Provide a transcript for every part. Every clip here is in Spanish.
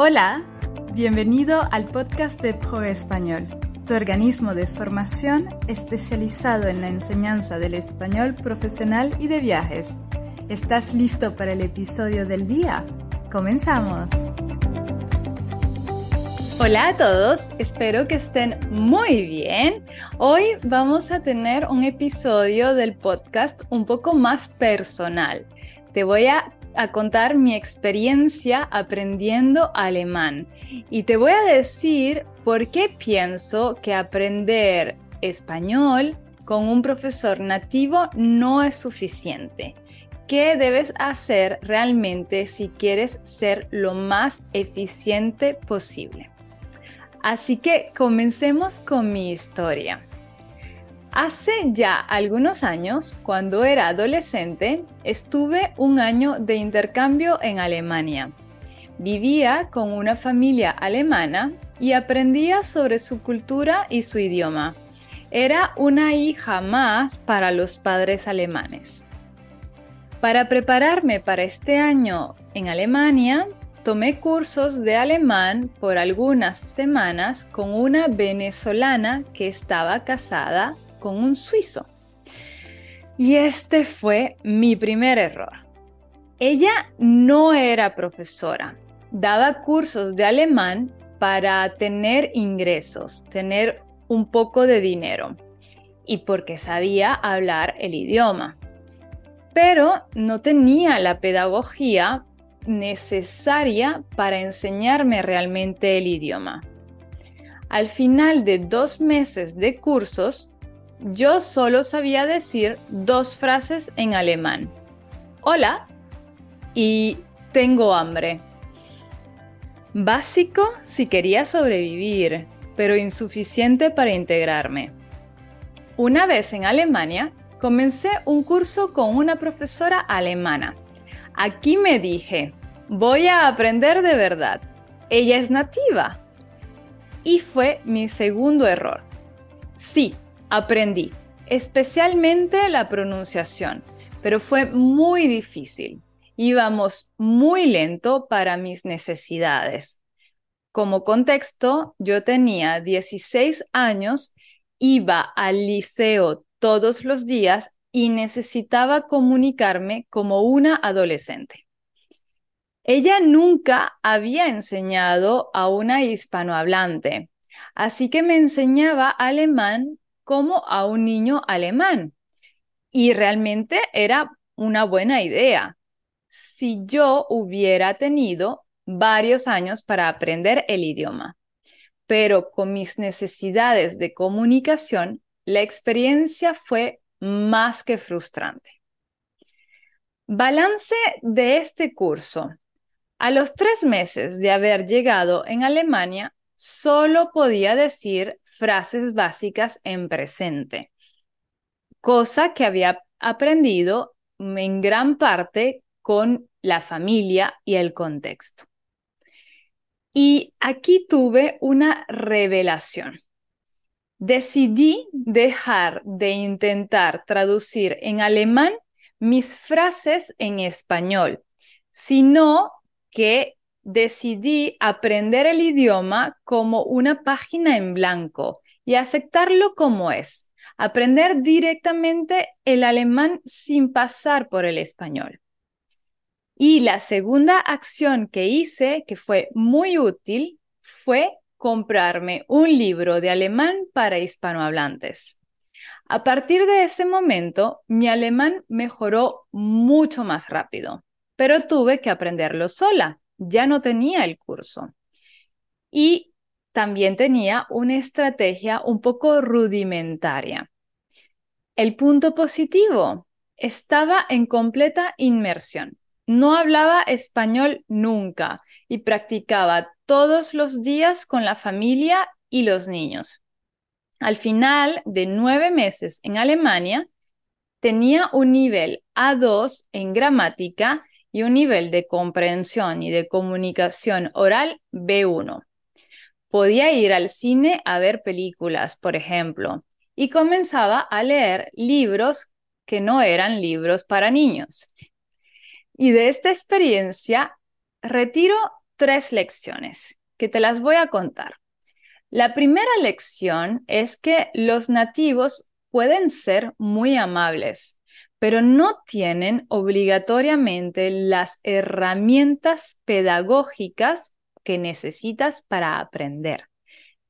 Hola, bienvenido al podcast de Pro Español, tu organismo de formación especializado en la enseñanza del español profesional y de viajes. ¿Estás listo para el episodio del día? ¡Comenzamos! Hola a todos, espero que estén muy bien. Hoy vamos a tener un episodio del podcast un poco más personal. Te voy a a contar mi experiencia aprendiendo alemán y te voy a decir por qué pienso que aprender español con un profesor nativo no es suficiente. ¿Qué debes hacer realmente si quieres ser lo más eficiente posible? Así que comencemos con mi historia. Hace ya algunos años, cuando era adolescente, estuve un año de intercambio en Alemania. Vivía con una familia alemana y aprendía sobre su cultura y su idioma. Era una hija más para los padres alemanes. Para prepararme para este año en Alemania, tomé cursos de alemán por algunas semanas con una venezolana que estaba casada con un suizo. Y este fue mi primer error. Ella no era profesora, daba cursos de alemán para tener ingresos, tener un poco de dinero y porque sabía hablar el idioma. Pero no tenía la pedagogía necesaria para enseñarme realmente el idioma. Al final de dos meses de cursos, yo solo sabía decir dos frases en alemán. Hola y tengo hambre. Básico si quería sobrevivir, pero insuficiente para integrarme. Una vez en Alemania, comencé un curso con una profesora alemana. Aquí me dije, voy a aprender de verdad. Ella es nativa. Y fue mi segundo error. Sí, aprendí, especialmente la pronunciación, pero fue muy difícil. Íbamos muy lento para mis necesidades. Como contexto, yo tenía 16 años, iba al liceo todos los días y necesitaba comunicarme como una adolescente. Ella nunca había enseñado a una hispanohablante, así que me enseñaba alemán como a un niño alemán. Y realmente era una buena idea. Si yo hubiera tenido varios años para aprender el idioma, pero con mis necesidades de comunicación, la experiencia fue más que frustrante. Balance de este curso. A los tres meses de haber llegado en Alemania, solo podía decir frases básicas en presente, cosa que había aprendido en gran parte con la familia y el contexto. Y aquí tuve una revelación. Decidí dejar de intentar traducir en alemán mis frases en español, sino que decidí aprender el idioma como una página en blanco y aceptarlo como es, aprender directamente el alemán sin pasar por el español. Y la segunda acción que hice, que fue muy útil, fue comprarme un libro de alemán para hispanohablantes. A partir de ese momento, mi alemán mejoró mucho más rápido, pero tuve que aprenderlo sola ya no tenía el curso. Y también tenía una estrategia un poco rudimentaria. El punto positivo, estaba en completa inmersión. No hablaba español nunca y practicaba todos los días con la familia y los niños. Al final de nueve meses en Alemania, tenía un nivel A2 en gramática y un nivel de comprensión y de comunicación oral B1. Podía ir al cine a ver películas, por ejemplo, y comenzaba a leer libros que no eran libros para niños. Y de esta experiencia retiro tres lecciones que te las voy a contar. La primera lección es que los nativos pueden ser muy amables, pero no tienen obligatoriamente las herramientas pedagógicas que necesitas para aprender.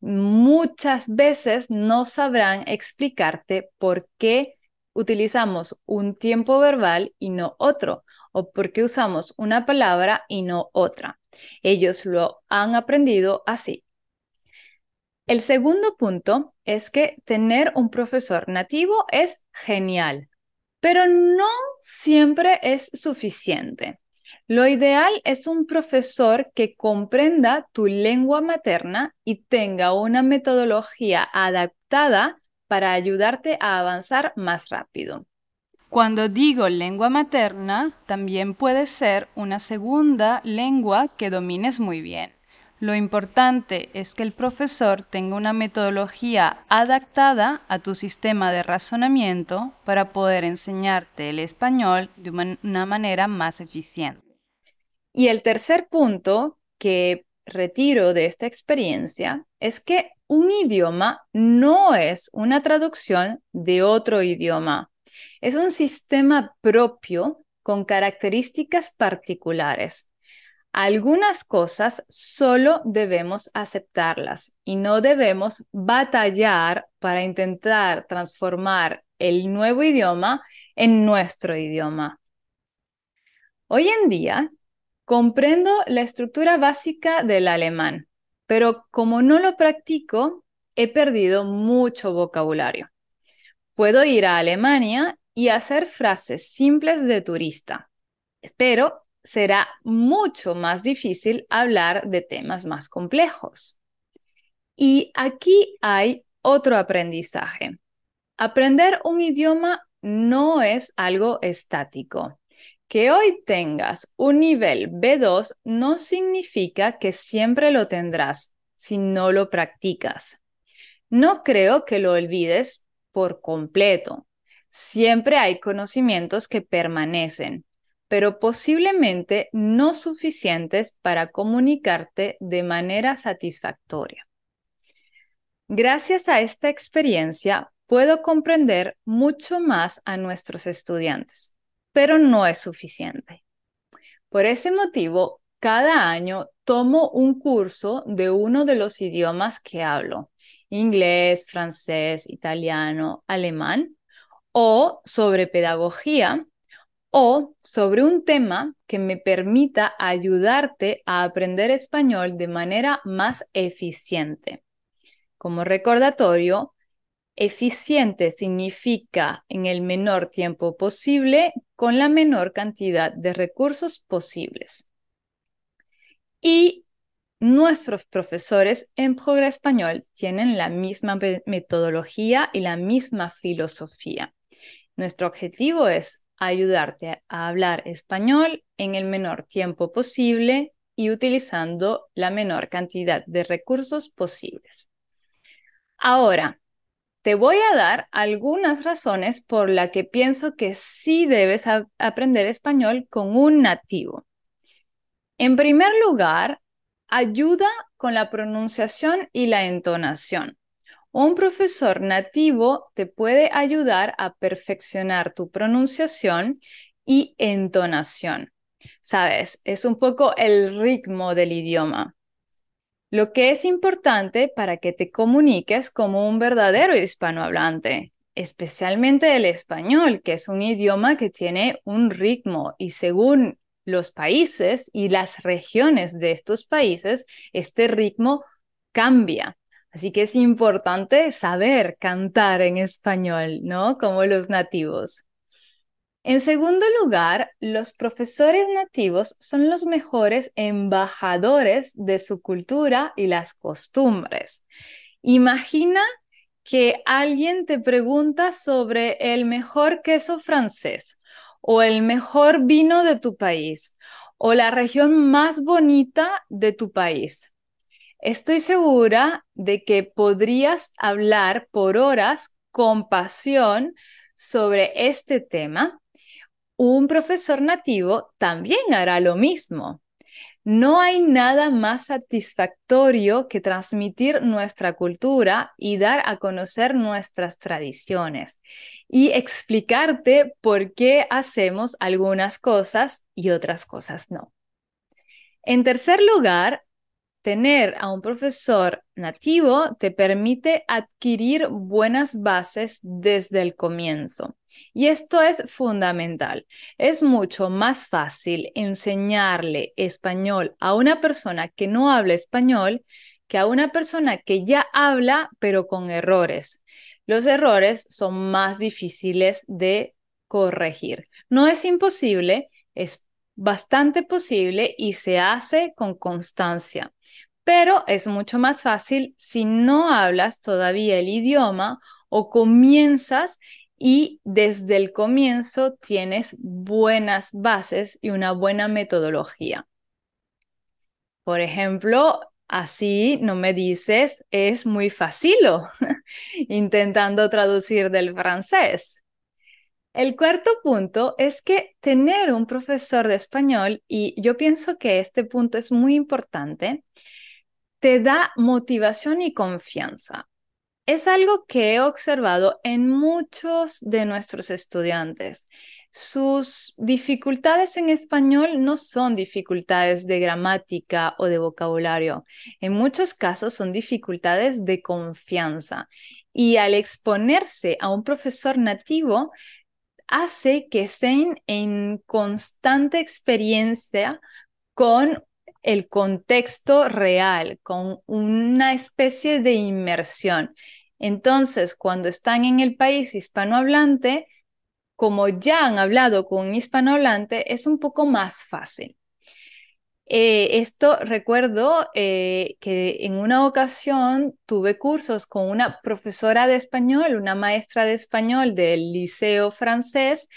Muchas veces no sabrán explicarte por qué utilizamos un tiempo verbal y no otro, o por qué usamos una palabra y no otra. Ellos lo han aprendido así. El segundo punto es que tener un profesor nativo es genial, pero no siempre es suficiente. Lo ideal es un profesor que comprenda tu lengua materna y tenga una metodología adaptada para ayudarte a avanzar más rápido. Cuando digo lengua materna, también puede ser una segunda lengua que domines muy bien. Lo importante es que el profesor tenga una metodología adaptada a tu sistema de razonamiento para poder enseñarte el español de una manera más eficiente. Y el tercer punto que retiro de esta experiencia es que un idioma no es una traducción de otro idioma. Es un sistema propio con características particulares algunas cosas solo debemos aceptarlas y no debemos batallar para intentar transformar el nuevo idioma en nuestro idioma. Hoy en día comprendo la estructura básica del alemán, pero como no lo practico, he perdido mucho vocabulario. Puedo ir a Alemania y hacer frases simples de turista, pero será mucho más difícil hablar de temas más complejos. Y aquí hay otro aprendizaje. Aprender un idioma no es algo estático. Que hoy tengas un nivel B2 no significa que siempre lo tendrás si no lo practicas. No creo que lo olvides por completo. Siempre hay conocimientos que permanecen pero posiblemente no suficientes para comunicarte de manera satisfactoria. Gracias a esta experiencia, puedo comprender mucho más a nuestros estudiantes, pero no es suficiente. Por ese motivo, cada año tomo un curso de uno de los idiomas que hablo, inglés, francés, italiano, alemán, o sobre pedagogía o sobre un tema que me permita ayudarte a aprender español de manera más eficiente. Como recordatorio, eficiente significa en el menor tiempo posible con la menor cantidad de recursos posibles. Y nuestros profesores en Progre Español tienen la misma metodología y la misma filosofía. Nuestro objetivo es ayudarte a hablar español en el menor tiempo posible y utilizando la menor cantidad de recursos posibles. Ahora, te voy a dar algunas razones por las que pienso que sí debes aprender español con un nativo. En primer lugar, ayuda con la pronunciación y la entonación. Un profesor nativo te puede ayudar a perfeccionar tu pronunciación y entonación. Sabes, es un poco el ritmo del idioma. Lo que es importante para que te comuniques como un verdadero hispanohablante, especialmente el español, que es un idioma que tiene un ritmo y según los países y las regiones de estos países, este ritmo cambia. Así que es importante saber cantar en español, ¿no? Como los nativos. En segundo lugar, los profesores nativos son los mejores embajadores de su cultura y las costumbres. Imagina que alguien te pregunta sobre el mejor queso francés o el mejor vino de tu país o la región más bonita de tu país. Estoy segura de que podrías hablar por horas con pasión sobre este tema. Un profesor nativo también hará lo mismo. No hay nada más satisfactorio que transmitir nuestra cultura y dar a conocer nuestras tradiciones y explicarte por qué hacemos algunas cosas y otras cosas no. En tercer lugar, tener a un profesor nativo te permite adquirir buenas bases desde el comienzo. Y esto es fundamental. Es mucho más fácil enseñarle español a una persona que no habla español que a una persona que ya habla pero con errores. Los errores son más difíciles de corregir. No es imposible, bastante posible y se hace con constancia pero es mucho más fácil si no hablas todavía el idioma o comienzas y desde el comienzo tienes buenas bases y una buena metodología. Por ejemplo, así no me dices es muy fácil intentando traducir del francés. El cuarto punto es que tener un profesor de español, y yo pienso que este punto es muy importante, te da motivación y confianza. Es algo que he observado en muchos de nuestros estudiantes. Sus dificultades en español no son dificultades de gramática o de vocabulario. En muchos casos son dificultades de confianza. Y al exponerse a un profesor nativo, hace que estén en constante experiencia con el contexto real, con una especie de inmersión. Entonces, cuando están en el país hispanohablante, como ya han hablado con un hispanohablante, es un poco más fácil. Eh, esto recuerdo eh, que en una ocasión tuve cursos con una profesora de español, una maestra de español del liceo francés,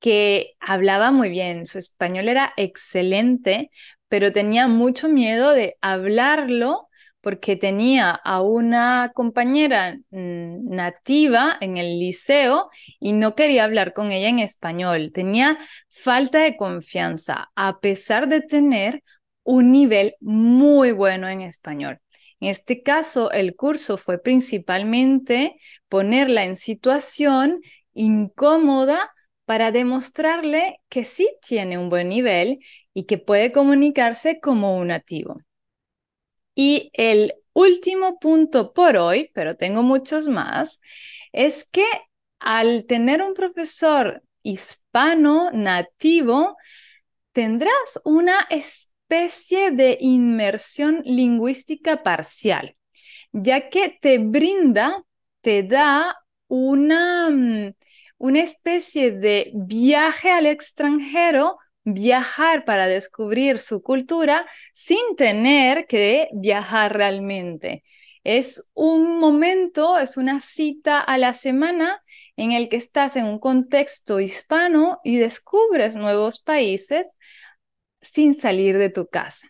que hablaba muy bien, su español era excelente, pero tenía mucho miedo de hablarlo porque tenía a una compañera mm, nativa en el liceo y no quería hablar con ella en español. Tenía falta de confianza, a pesar de tener un nivel muy bueno en español. En este caso, el curso fue principalmente ponerla en situación incómoda para demostrarle que sí tiene un buen nivel y que puede comunicarse como un nativo. Y el último punto por hoy, pero tengo muchos más, es que al tener un profesor hispano nativo, tendrás una especie de inmersión lingüística parcial, ya que te brinda, te da una, mm, una especie de viaje al extranjero viajar para descubrir su cultura sin tener que viajar realmente. Es un momento, es una cita a la semana en el que estás en un contexto hispano y descubres nuevos países sin salir de tu casa.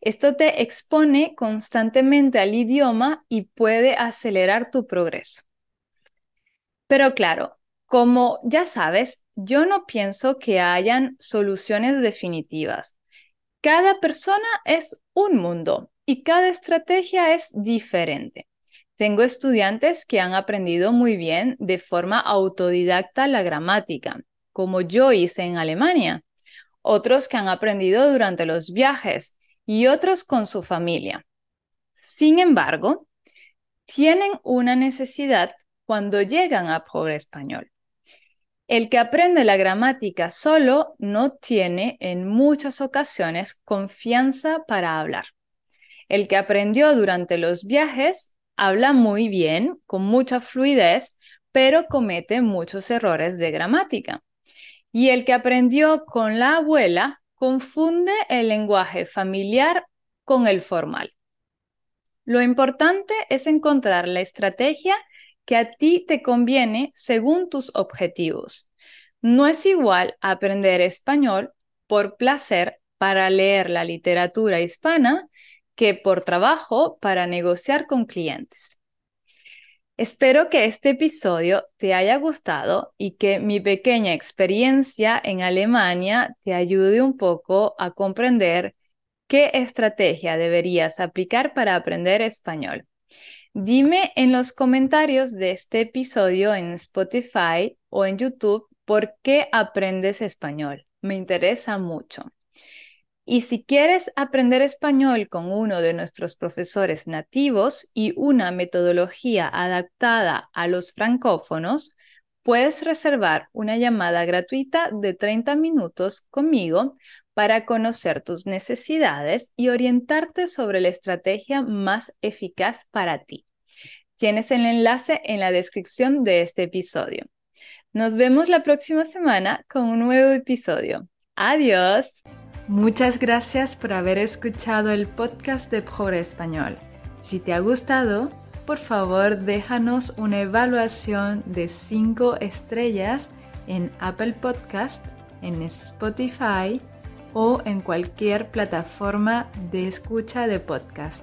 Esto te expone constantemente al idioma y puede acelerar tu progreso. Pero claro, como ya sabes, yo no pienso que hayan soluciones definitivas. Cada persona es un mundo y cada estrategia es diferente. Tengo estudiantes que han aprendido muy bien de forma autodidacta la gramática, como yo hice en Alemania, otros que han aprendido durante los viajes y otros con su familia. Sin embargo, tienen una necesidad cuando llegan a Pobre Español. El que aprende la gramática solo no tiene en muchas ocasiones confianza para hablar. El que aprendió durante los viajes habla muy bien, con mucha fluidez, pero comete muchos errores de gramática. Y el que aprendió con la abuela confunde el lenguaje familiar con el formal. Lo importante es encontrar la estrategia que a ti te conviene según tus objetivos. No es igual aprender español por placer para leer la literatura hispana que por trabajo para negociar con clientes. Espero que este episodio te haya gustado y que mi pequeña experiencia en Alemania te ayude un poco a comprender ¿Qué estrategia deberías aplicar para aprender español? Dime en los comentarios de este episodio en Spotify o en YouTube por qué aprendes español. Me interesa mucho. Y si quieres aprender español con uno de nuestros profesores nativos y una metodología adaptada a los francófonos, puedes reservar una llamada gratuita de 30 minutos conmigo para conocer tus necesidades y orientarte sobre la estrategia más eficaz para ti. Tienes el enlace en la descripción de este episodio. Nos vemos la próxima semana con un nuevo episodio. Adiós. Muchas gracias por haber escuchado el podcast de Pobre Español. Si te ha gustado, por favor déjanos una evaluación de 5 estrellas en Apple Podcast, en Spotify o en cualquier plataforma de escucha de podcast.